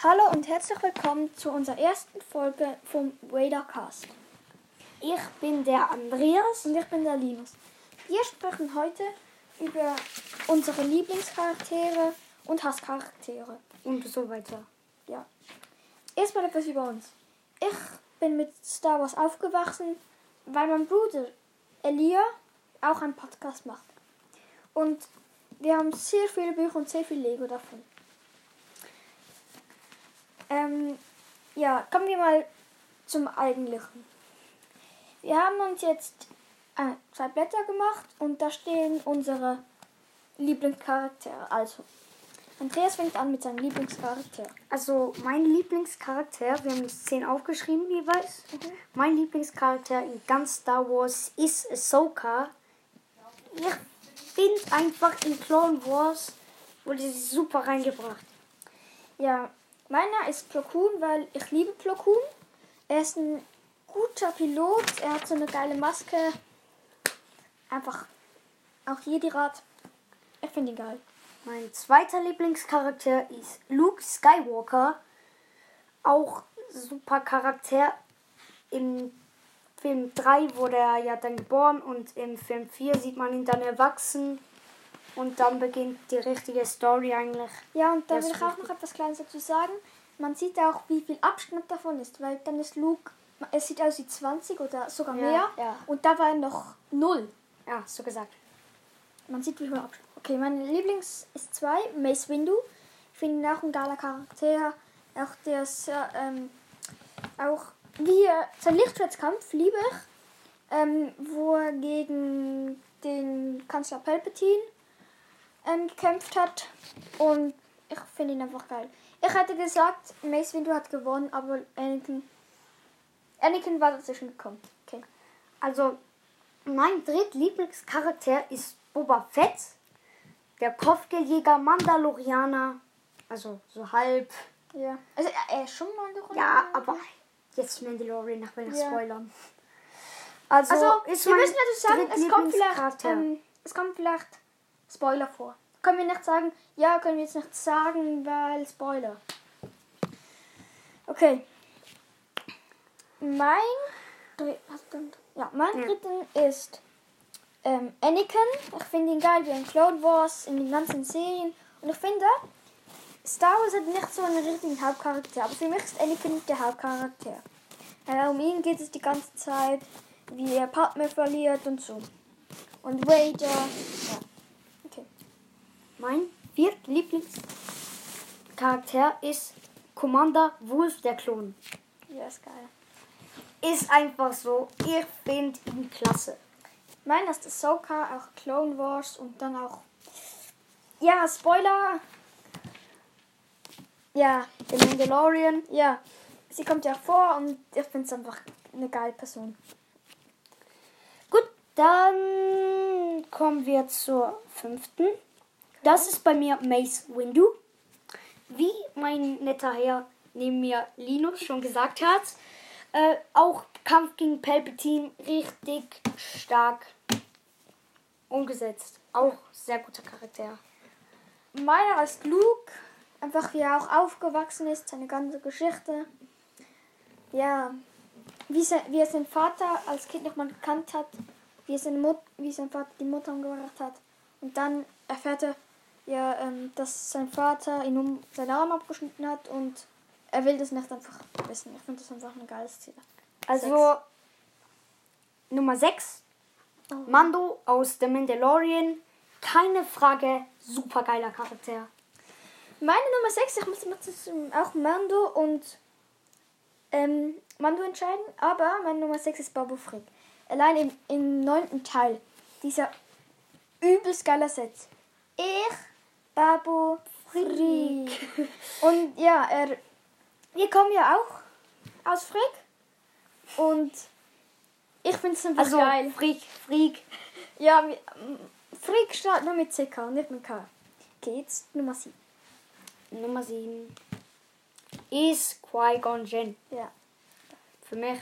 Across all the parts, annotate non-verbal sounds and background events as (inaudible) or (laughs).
Hallo und herzlich willkommen zu unserer ersten Folge vom Radarcast. Ich bin der Andreas. Und ich bin der Linus. Wir sprechen heute über unsere Lieblingscharaktere und Hasscharaktere. Und so weiter. Ja. Erstmal etwas über uns. Ich bin mit Star Wars aufgewachsen, weil mein Bruder Elia auch einen Podcast macht. Und wir haben sehr viele Bücher und sehr viel Lego davon. Ähm, ja, kommen wir mal zum Eigentlichen. Wir haben uns jetzt äh, zwei Blätter gemacht und da stehen unsere Lieblingscharaktere. Also, Andreas fängt an mit seinem Lieblingscharakter. Also mein Lieblingscharakter, wir haben uns zehn aufgeschrieben jeweils. Mein Lieblingscharakter in ganz Star Wars ist Ahsoka. Ich finde einfach in Clone Wars wurde sie super reingebracht. Ja, meiner ist Plo Koon, weil ich liebe Plo Koon. Er ist ein guter Pilot, er hat so eine geile Maske. Einfach auch Jedi Rat. Ich finde ihn geil. Mein zweiter Lieblingscharakter ist Luke Skywalker. Auch super Charakter. Im Film 3 wurde er ja dann geboren und im Film 4 sieht man ihn dann erwachsen. Und dann beginnt die richtige Story eigentlich. Ja, und da will ich auch noch etwas Kleines dazu sagen. Man sieht auch, wie viel Abstand davon ist, weil dann ist Luke, es sieht aus wie 20 oder sogar Ja, mehr. ja. Und da war er noch null. Ja, so gesagt. Man sieht, wie viel Abstand. Okay, mein Lieblings ist zwei, Mace Windu. Ich finde ihn auch ein geiler Charakter. Auch der ist, ähm, auch wie er, sein Lichtschwertskampf liebe ich. Ähm, wo er gegen den Kanzler Palpatine ähm, gekämpft hat. Und ich finde ihn einfach geil. Ich hätte gesagt, Mace Windu hat gewonnen, aber Anakin, Anakin war dazwischen gekommen. Okay. Also, mein drittlieblingscharakter ist Boba Fett. Der Kopfgeldjäger Mandalorianer. Also, so halb. Ja. Also er ist schon mal eine Ja, aber jetzt Mandalorian, nach will ich Ja. spoilern. Also, Also, ist wir müssen dazu sagen, es kommt vielleicht, ähm, es kommt vielleicht Spoiler vor. Können wir nicht sagen, ja, können wir jetzt nicht sagen, weil Spoiler. Okay. Mein, ja, mein Ja. dritten ist ähm, Anakin. Ich finde ihn geil wie in Clone Wars, in den ganzen Serien. Und ich finde, Star Wars hat nicht so einen richtigen Hauptcharakter, aber für mich ist Anakin der Hauptcharakter. Ja, um ihn geht es die ganze Zeit, wie er Partner verliert und so. Und Vader, ja. Mein viertlieblingscharakter ist Commander Wolf der Klon. Ja, ist geil. Ist einfach so. Ich finde ihn klasse. Meiner ist Ahsoka, auch Clone Wars und dann auch. Ja, Spoiler. Ja, Der Mandalorian. ja. Sie kommt ja vor und ich finde es einfach eine geile Person. Gut, dann kommen wir zur fünften. Das ist bei mir Mace Windu. Wie mein netter Herr neben mir Linus schon gesagt hat, äh, auch Kampf gegen Palpatine richtig stark umgesetzt. Auch sehr guter Charakter. Meiner ist Luke, einfach wie er auch aufgewachsen ist, seine ganze Geschichte. Ja, wie, sein, wie er seinen Vater als Kind noch mal gekannt hat, wie, er seine Mut, wie sein Vater die Mutter umgebracht hat. Und dann erfährt er, ja, ähm, dass sein Vater ihn um seinen Arm abgeschnitten hat und er will das nicht einfach wissen. Ich finde das einfach ein geiles Ziel. Also Nummer 6. Mando aus The Mandalorian. Keine Frage, super geiler Charakter. Meine Nummer 6, ich muss immer zwischen auch Mando und ähm, Mando entscheiden, aber meine Nummer 6 ist Babu Frick. Allein im, im neunten Teil, dieser übelst geiler Satz. Ich, Babu Frick. und ja, er, wir kommen ja auch aus Frick und ich finde es einfach Also geil. Freak, Freak. Ja, ähm, Frick startet nur mit CK, nicht mit K. Okay, jetzt Nummer 7. Nummer 7 ist Qui-Gon Jinn. Ja. Für mich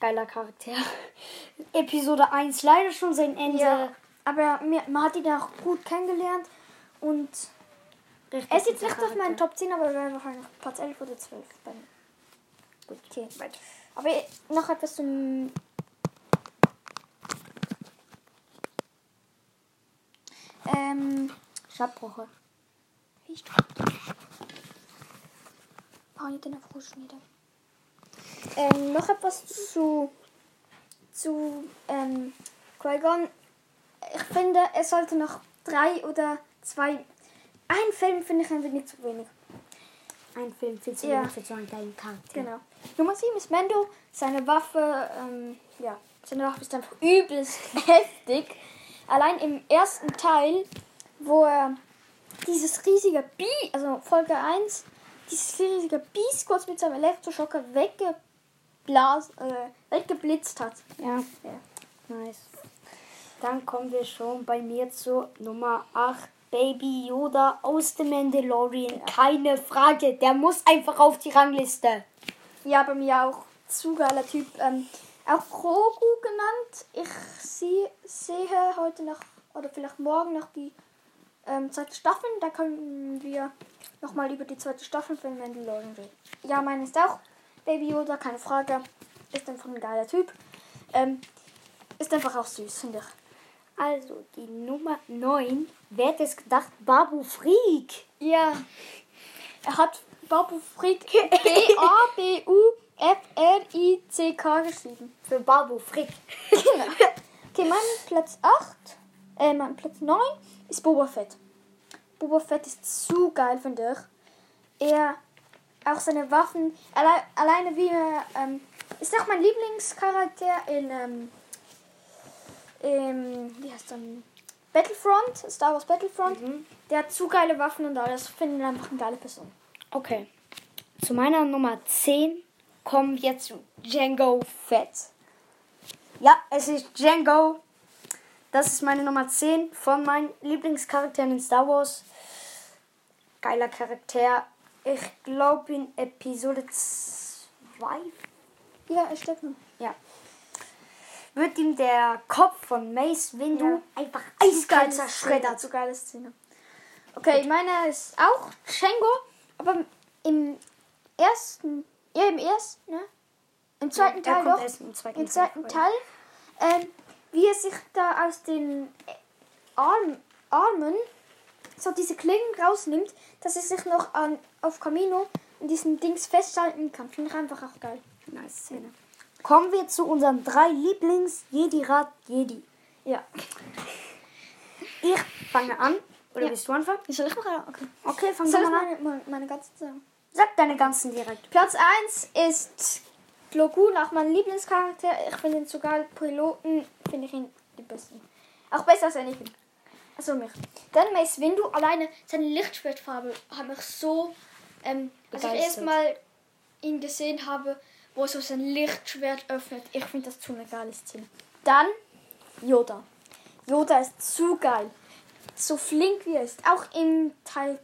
geiler Charakter. (laughs) Episode 1 leider schon sein Ende. Ja, aber mir, man hat ihn auch gut kennengelernt und richtig. Er ist jetzt nicht auf meinen. Top 10, aber er wäre wahrscheinlich Platz 11 oder 12 bei mir. Gut, Okay. weiter. Aber noch etwas zum. Ähm. Schabbruche. Wie ist Oh, nicht den Aufrufschnitte. Ähm, noch etwas zu. zu. ähm. Qui-Gon. Ich finde, er sollte noch drei oder zwei. Ein Film finde ich einfach nicht zu wenig. Ein Film viel zu Ja. wenig für so einen geilen Charakter. Genau. Nummer 7 ist Mendo. Seine Waffe, ähm, ja, seine Waffe ist einfach übelst (laughs) heftig. Allein im ersten Teil, wo er dieses riesige Bi, also Folge 1, dieses riesige Biest kurz mit seinem Elektroschocker weggeblasen, äh, weggeblitzt hat. Ja. Ja. Nice. Dann kommen wir schon bei mir zu Nummer 8. Baby Yoda aus dem Mandalorian. Keine Frage. Der muss einfach auf die Rangliste. Ja, bei mir auch zu geiler Typ. Ähm, auch Grogu genannt. Ich sie, sehe heute noch, oder vielleicht morgen noch die ähm, zweite Staffel. Da können wir nochmal über die zweite Staffel von Mandalorian reden. Ja, meine ist auch Baby Yoda, keine Frage. Ist einfach ein geiler Typ. Ähm, ist einfach auch süß, finde ich. Also, die Nummer 9. Wer hätte es gedacht? Babu Freak. Ja. Er hat Babu Frick (laughs) B-A-B-U-F-R-I-C-K geschrieben. Für Babu Frick. Okay, mein Platz 8, äh, mein Platz 9 ist Boba Fett. Boba Fett ist zu geil, finde ich. Er, auch seine Waffen, alle, alleine wie er, ähm, ist auch mein Lieblingscharakter in, ähm, im, wie heißt dann, Battlefront, Star Wars Battlefront. Mhm. Der hat zu geile Waffen und alles, finde einfach eine geile Person. Okay. Zu meiner Nummer 10 kommen wir zu Django Fett. Ja, es ist Django. Das ist meine Nummer 10 von meinen Lieblingscharakteren in Star Wars. Geiler Charakter. Ich glaube in Episode 2 Ja, steckt noch. ja. Wird ihm der Kopf von Mace Windu Ja. einfach eiskalt zerschreddert. Zu geile Szene. Okay, meine ist auch Shengo, aber im ersten, ja im ersten, ne? Im zweiten Der Teil doch. im zweiten Im Teil zweiten vor. Teil, ähm, wie er sich da aus den Arm, Armen so diese Klingen rausnimmt, dass er sich noch an, auf Camino in diesem Dings festhalten kann. Finde ich einfach auch geil. Nice Szene. Kommen wir zu unseren drei Lieblings-Jedi-Rat-Jedi. Ja. Ich fange an. Oder Ja. willst du anfangen? Soll ich mal? Okay. Okay, fang ich mal an. meine, meine, meine ganzen sagen? Sag deine ganzen direkt. Platz 1 ist Plo Koon, auch mein Lieblingscharakter. Ich finde ihn geil. Piloten finde ich ihn die besten. Auch besser als Anakin. Also mich. Dann Mace Windu, alleine seine Lichtschwertfarbe hat mich so, ähm, als ich erstmal ihn gesehen habe, wo so sein Lichtschwert öffnet. Ich finde das zu eine geile Szene. Dann Yoda. Yoda ist zu geil. So flink wie er ist. Auch im Teil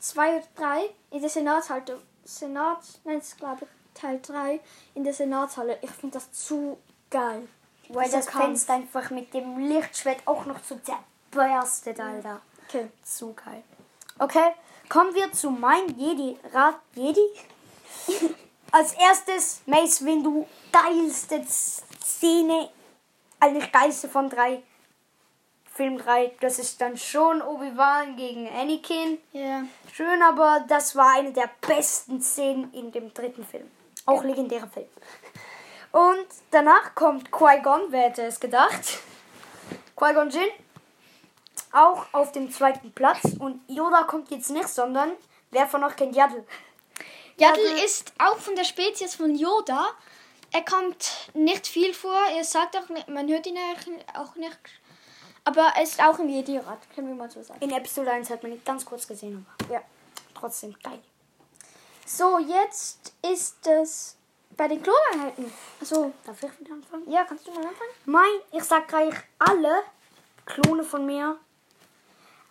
2 oder 3 in der Senatshalle. Senat, nein, ist glaube ich Teil 3 in der Senatshalle. Ich finde das zu geil. Weil das. Fenster einfach mit dem Lichtschwert auch noch so zerberstet, Alter. Okay. Zu geil. Okay, kommen wir zu mein Jedi-Rat Jedi. (laughs) Als erstes Mace Windu, geilste Szene, eigentlich geilste von drei. Film 3, das ist dann schon Obi-Wan gegen Anakin. Ja. Schön, aber das war eine der besten Szenen in dem dritten Film. Auch legendärer Film. Und danach kommt Qui-Gon, wer hätte es gedacht? Qui-Gon Jinn, auch auf dem zweiten Platz. Und Yoda kommt jetzt nicht, sondern wer von euch kennt Yaddle? Yaddle ist auch von der Spezies von Yoda. Er kommt nicht viel vor. Er sagt auch nicht, man hört ihn eigentlich auch nicht. Aber er ist auch im Jedi-Rat, können wir mal so sagen. In Episode 1 hat man ihn ganz kurz gesehen, aber Ja. trotzdem geil. So, jetzt ist es bei den Kloneinheiten. Also, Darf ich wieder anfangen? ja, kannst du mal anfangen? Mein, ich sag gleich alle Klone von mir.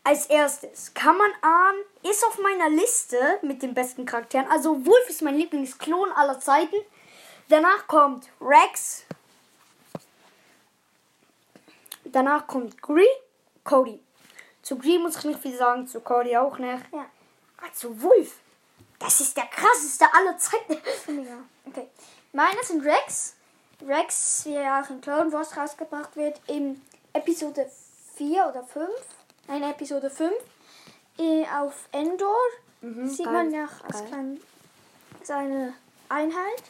Als erstes, kann man ahnen, ist auf meiner Liste mit den besten Charakteren. Also Wolf ist mein Lieblingsklon aller Zeiten. Danach kommt Rex. Danach kommt Gree, Cody. Zu Gree muss ich nicht viel sagen, zu Cody auch nicht. Ja. Also Wolf. Das ist der krasseste aller Zeiten. (laughs) Ja. Okay. Meine sind Rex. Rex, wie er auch in Clone Wars rausgebracht wird, in Episode 4 oder 5. Nein, Episode 5. äh, Auf Endor sieht geil. man ja klein, seine Einheit.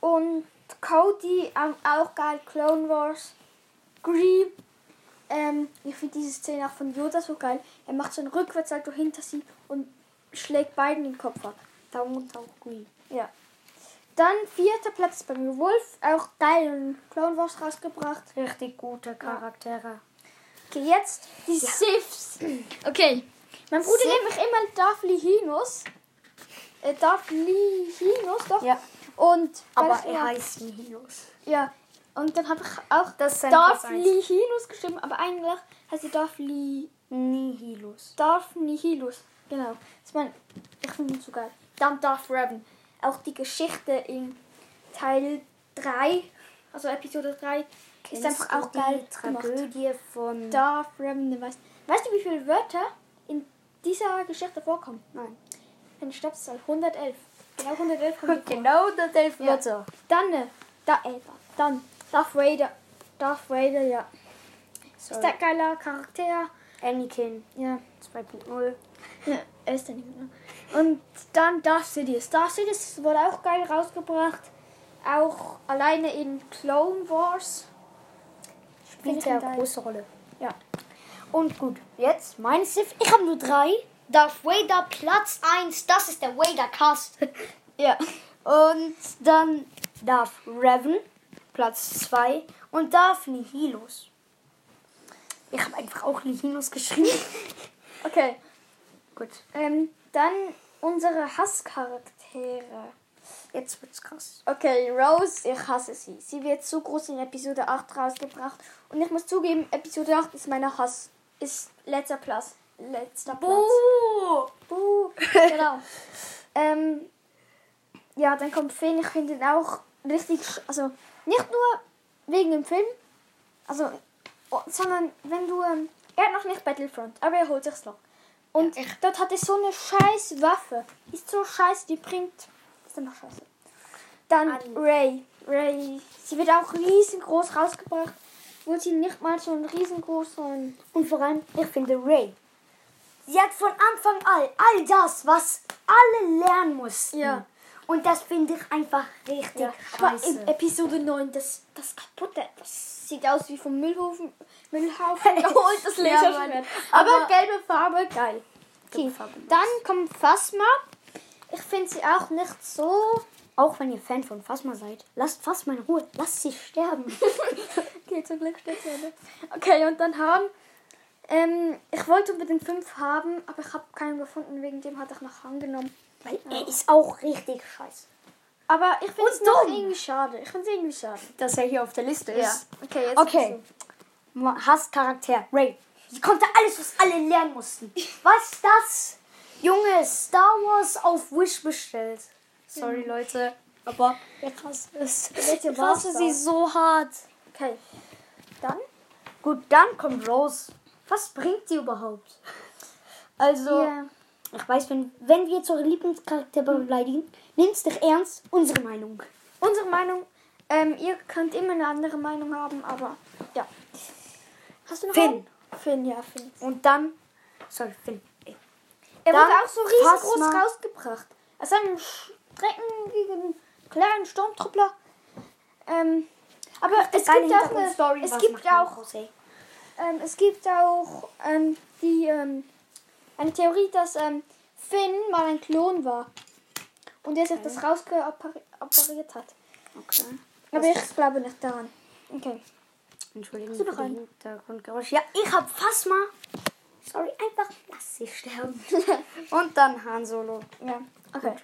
Und Cody, ähm, auch geil, Clone Wars. Gree. Ähm, ich finde diese Szene auch von Yoda so geil. Er macht so einen Rückwärtssalto hinter sie und schlägt beiden den Kopf ab. Daumen auch Green. Ja. Dann vierter Platz bei mir Wolf, auch geil und Clone Wars rausgebracht. Richtig gute Charaktere. Okay, jetzt die Siths. Okay. Mein Bruder Sith? nennt mich immer Darth Lihinus. Äh, Darth Lihinus, doch. Ja. Und Aber ich er immer- heißt Nihilus. Ja. Und dann habe ich auch Das ist sein Darth Platz eins. Lihinus geschrieben, aber eigentlich heißt sie Darth Li Nihilus. Darth Nihilus. Genau. Das ist mein, ich finde ihn so geil. Dann Darth Revan. Auch die Geschichte in Teil 3, also Episode 3, ist einfach auch geil die gemacht. Tragödie von... Darth Revan, weißt, weißt du, wie viele Wörter in dieser Geschichte vorkommen? Nein. Eine Stabszahl 111. Genau 111 kommt. (laughs) Genau, das elf Ja. Wörter. Dann, äh, da, äh, dann Darth Vader. Darth Vader, ja. Ist Sorry. der geiler Charakter? Anakin Ja. 2.0. Ja, er ist der nicht mehr. Und dann Darth Sidious. Darth Sidious wurde auch geil rausgebracht. Auch alleine in Clone Wars. Spielt er eine große Rolle. Ja. Und gut, jetzt mein Sith. Ich habe nur drei. Darth Vader Platz 1. Das ist der Vader Cast. (laughs) Ja. Und dann Darth Revan Platz 2. Und Darth Nihilus. Ich habe einfach auch Nihilus geschrieben. (laughs) Okay. gut, Ähm, dann unsere Hasscharaktere. Jetzt wird's krass. Okay, Rose, ich hasse sie. Sie wird so groß in Episode 8 rausgebracht. Und ich muss zugeben, Episode 8 ist meine Hass. Ist letzter Platz. Letzter Platz. Oh! Buh. genau. (laughs) ähm, ja, dann kommt Finn. Ich finde ihn auch richtig. Also, nicht nur wegen dem Film. Also, oh, sondern wenn du. Ähm, er hat noch nicht Battlefront, aber er holt sich's noch. Und Ja, dort hat er so eine scheiß Waffe. Ist so scheiße, die bringt. Einfach scheiße. Dann An- Ray. Ray. Sie wird auch riesengroß rausgebracht. Wurde sie nicht mal so ein riesengroßen. Und vor allem, ich finde Ray. Sie hat von Anfang an all das, was alle lernen mussten. Ja. Und das finde ich einfach richtig Ja, aber scheiße. in Episode 9, das, das kaputte, das sieht aus wie vom Müllhaufen, Müllhaufen (laughs) geholt, das Laserschwert. Aber, Aber- gelbe Farbe, geil. Okay, Farbe, dann kommt Phasma. Ich finde sie auch nicht so... Auch wenn ihr Fan von Phasma seid, lasst Phasma in Ruhe. Lasst sie sterben. (laughs) Okay, zum Glück steht sie? Okay, und dann haben... Ähm, ich wollte unbedingt fünf haben, aber ich habe keinen gefunden, wegen dem hatte ich noch angenommen. Weil er ist auch richtig scheiße. Aber ich finde es dumm. irgendwie schade. Ich finde es irgendwie schade. Dass er hier auf der Liste Ja, okay, jetzt Okay. Hasscharakter. Ray. Sie konnte alles, was alle lernen mussten. (laughs) Was ist das? Junge, Star Wars auf Wish bestellt. Sorry, Leute. Aber ich hasse es. Welche da? sie so hart. Okay, dann... Gut, dann kommt Rose. Was bringt sie überhaupt? Also, Ja. ich weiß, wenn, wenn wir jetzt eure Lieblingscharakter beleidigen, nehmt dich ernst. Unsere Meinung. unsere Meinung. Ähm, ihr könnt immer eine andere Meinung haben, aber ja. Hast du noch Finn. einen? Finn, ja, Finn. Und dann. Sorry, Finn. Er Dann wurde auch so riesengroß rausgebracht. Aus einem streckenwiegenden kleinen Sturmtruppler. Ähm, aber es gibt auch eine, Hintergrundstory, es gibt auch, ähm, es gibt auch ähm, die ähm, eine Theorie, dass ähm, Finn mal ein Klon war und er sich das rausgeoperiert hat. Okay. Aber ich glaube nicht daran. Okay. Entschuldigung für die? Hintergrundgeräusche. Ja, ich hab Phasma. Sorry, einfach lass sie sterben. (laughs) Und dann Han Solo. Ja, okay.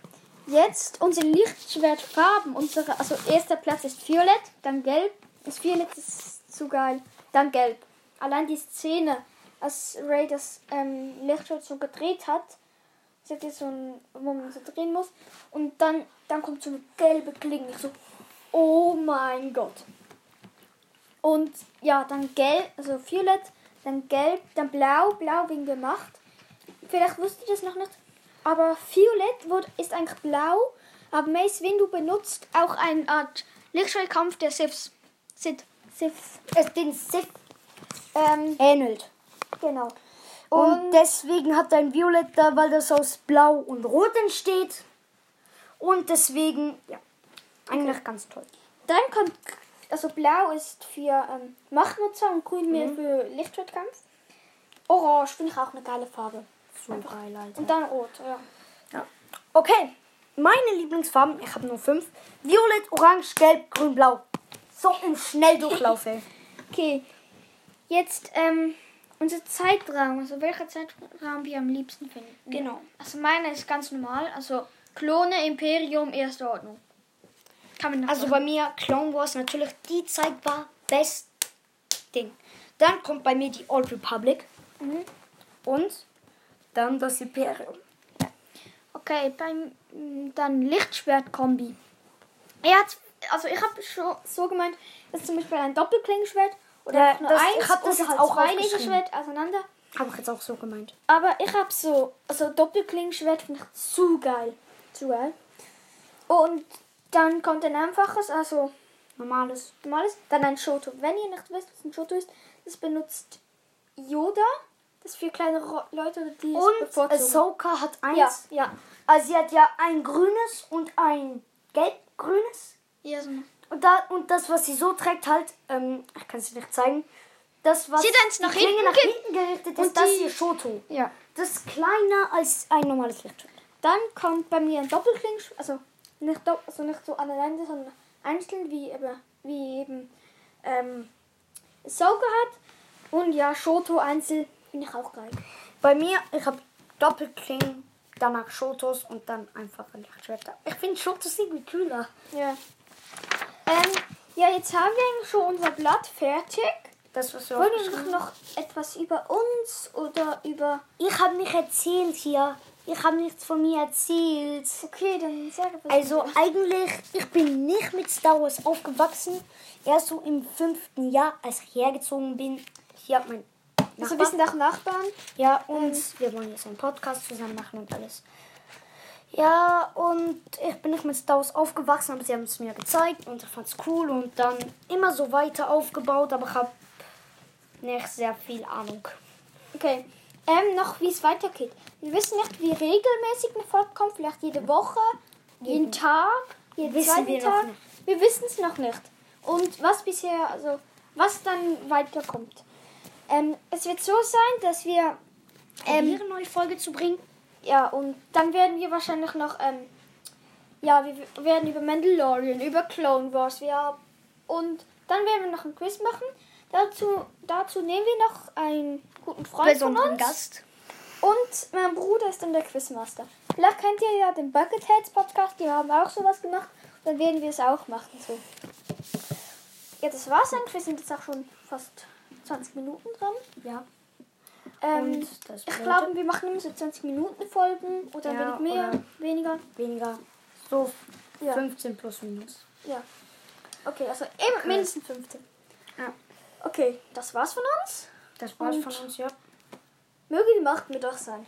Jetzt unsere Lichtschwertfarben. Unsere, also erster Platz ist Violett, dann Gelb. Das Violett ist zu geil. Dann Gelb. Allein die Szene, als Ray das ähm, Lichtschwert so gedreht hat. Sie hat jetzt so ein, wo man so drehen muss. Und dann, dann kommt so eine gelbe Klinge. Ich so, oh mein Gott. Und ja, dann Gelb, also Violett, dann Gelb, dann Blau, Blau wegen der Macht. Vielleicht wusst ihr das noch nicht. aber Violett wird, ist eigentlich blau. Aber Mace Windu benutzt auch eine Art Lichtschwertkampf der Siths. Sith. Siths. Es den Sith Ähm, ähnelt. genau. Und, Und, deswegen hat er ein Violett da, weil das aus Blau und Rot entsteht. Und deswegen, ja, eigentlich ganz toll. dann kommt, also blau ist für ähm, Machtnutzer und grün mehr für Lichtschwertkampf. Orange finde ich auch eine geile Farbe. So geil, Alter. Und dann rot, ja. Ja. Okay, meine Lieblingsfarben, ich habe nur fünf. Violett, Orange, Gelb, Grün, Blau. So im Schnelldurchlauf, ey. (laughs) Okay, jetzt ähm, unser Zeitraum, also welcher Zeitraum wir am liebsten finden. Genau. Also meiner ist ganz normal, also Klone, Imperium, Erste Ordnung. Also bei mir Clone Wars natürlich, die Zeit war best Ding. Dann kommt bei mir die Old Republic. Mhm. Und dann das Imperium. Okay, beim mm, dann Lichtschwert-Kombi. Er hat, also ich habe schon so gemeint, dass zum Beispiel ein Doppelklingenschwert oder Ja, nur das- eins ich hab das oder halt auch zwei. Laserschwert auseinander. Habe ich jetzt auch so gemeint. Aber ich habe so, also Doppelklingenschwert finde ich zu geil. Zu geil. Und dann kommt ein einfaches, also Normales. normales, dann ein Shoto. Wenn ihr nicht wisst, was ein Shoto ist, das benutzt Yoda. Das ist für kleine Ro Leute, die es Und. Ahsoka hat eins. ja, ja. Also sie hat ja ein grünes und ein gelb-grünes. ja so. Und, da, und das, was sie so trägt, halt, ähm, ich kann es dir nicht zeigen. Das, was Sie nach die Klinge hinten nach hinten gerichtet und ist, das hier Shoto. ja. Das ist kleiner als ein normales Lichtschwert. Dann kommt bei mir ein Doppelklingenschwert, also nicht, also nicht so aneinander, sondern einzeln, wie eben, wie eben ähm, Ahsoka hat. Und ja, Shoto einzeln finde ich auch geil. Bei mir, ich habe Doppelklingen, danach Shotos und dann einfache Lichtschwerter. Ich finde Shotos irgendwie cooler. Ja. Ähm, ja, jetzt haben wir eigentlich schon unser Blatt fertig. Das, was wir Wollen wir noch etwas über uns oder über. Ich habe nicht erzählt hier. Ich habe nichts von mir erzählt. Okay, dann sag was. Also eigentlich, ich bin nicht mit Star Wars aufgewachsen. Erst so im fünften Jahr, als ich hergezogen bin. Hier hat mein also Nachbar. wir sind auch Nachbarn. Ja, und wir wollen jetzt einen Podcast zusammen machen und alles. Ja, und ich bin nicht mit Star Wars aufgewachsen, aber sie haben es mir gezeigt und ich fand es cool und dann immer so weiter aufgebaut, aber ich habe nicht sehr viel Ahnung. Okay. Ähm, noch wie es weitergeht. Wir wissen nicht, wie regelmäßig eine Folge kommt. Vielleicht jede Woche, jeden Tag, jeden zweiten wir Tag. Wir wissen es noch nicht. Und was bisher, also was dann weiterkommt. Ähm, es wird so sein, dass wir Ähm, eine neue Folge zu bringen. ja und dann werden wir wahrscheinlich noch ähm, ja wir werden über Mandalorian, über Clone Wars, ja und dann werden wir noch ein Quiz machen. Dazu dazu nehmen wir noch einen guten Freund von uns. Gast. Und mein Bruder ist dann der Quizmaster. Vielleicht kennt ihr ja den Bucketheads Podcast, die haben auch sowas gemacht. Dann werden wir es auch machen. So. Ja, das war's eigentlich. Wir sind jetzt auch schon fast 20 Minuten dran. Ja. Ähm, Und das ich glaube, wir machen immer so 20 Minuten Folgen oder Ja, wenig mehr, oder- weniger. Weniger. So Ja. 15 plus minus. Ja. Okay, also immer mindestens 15. Ja. Okay, das war's von uns. Das war's Und- von uns, ja. Möge die Macht mit euch sein.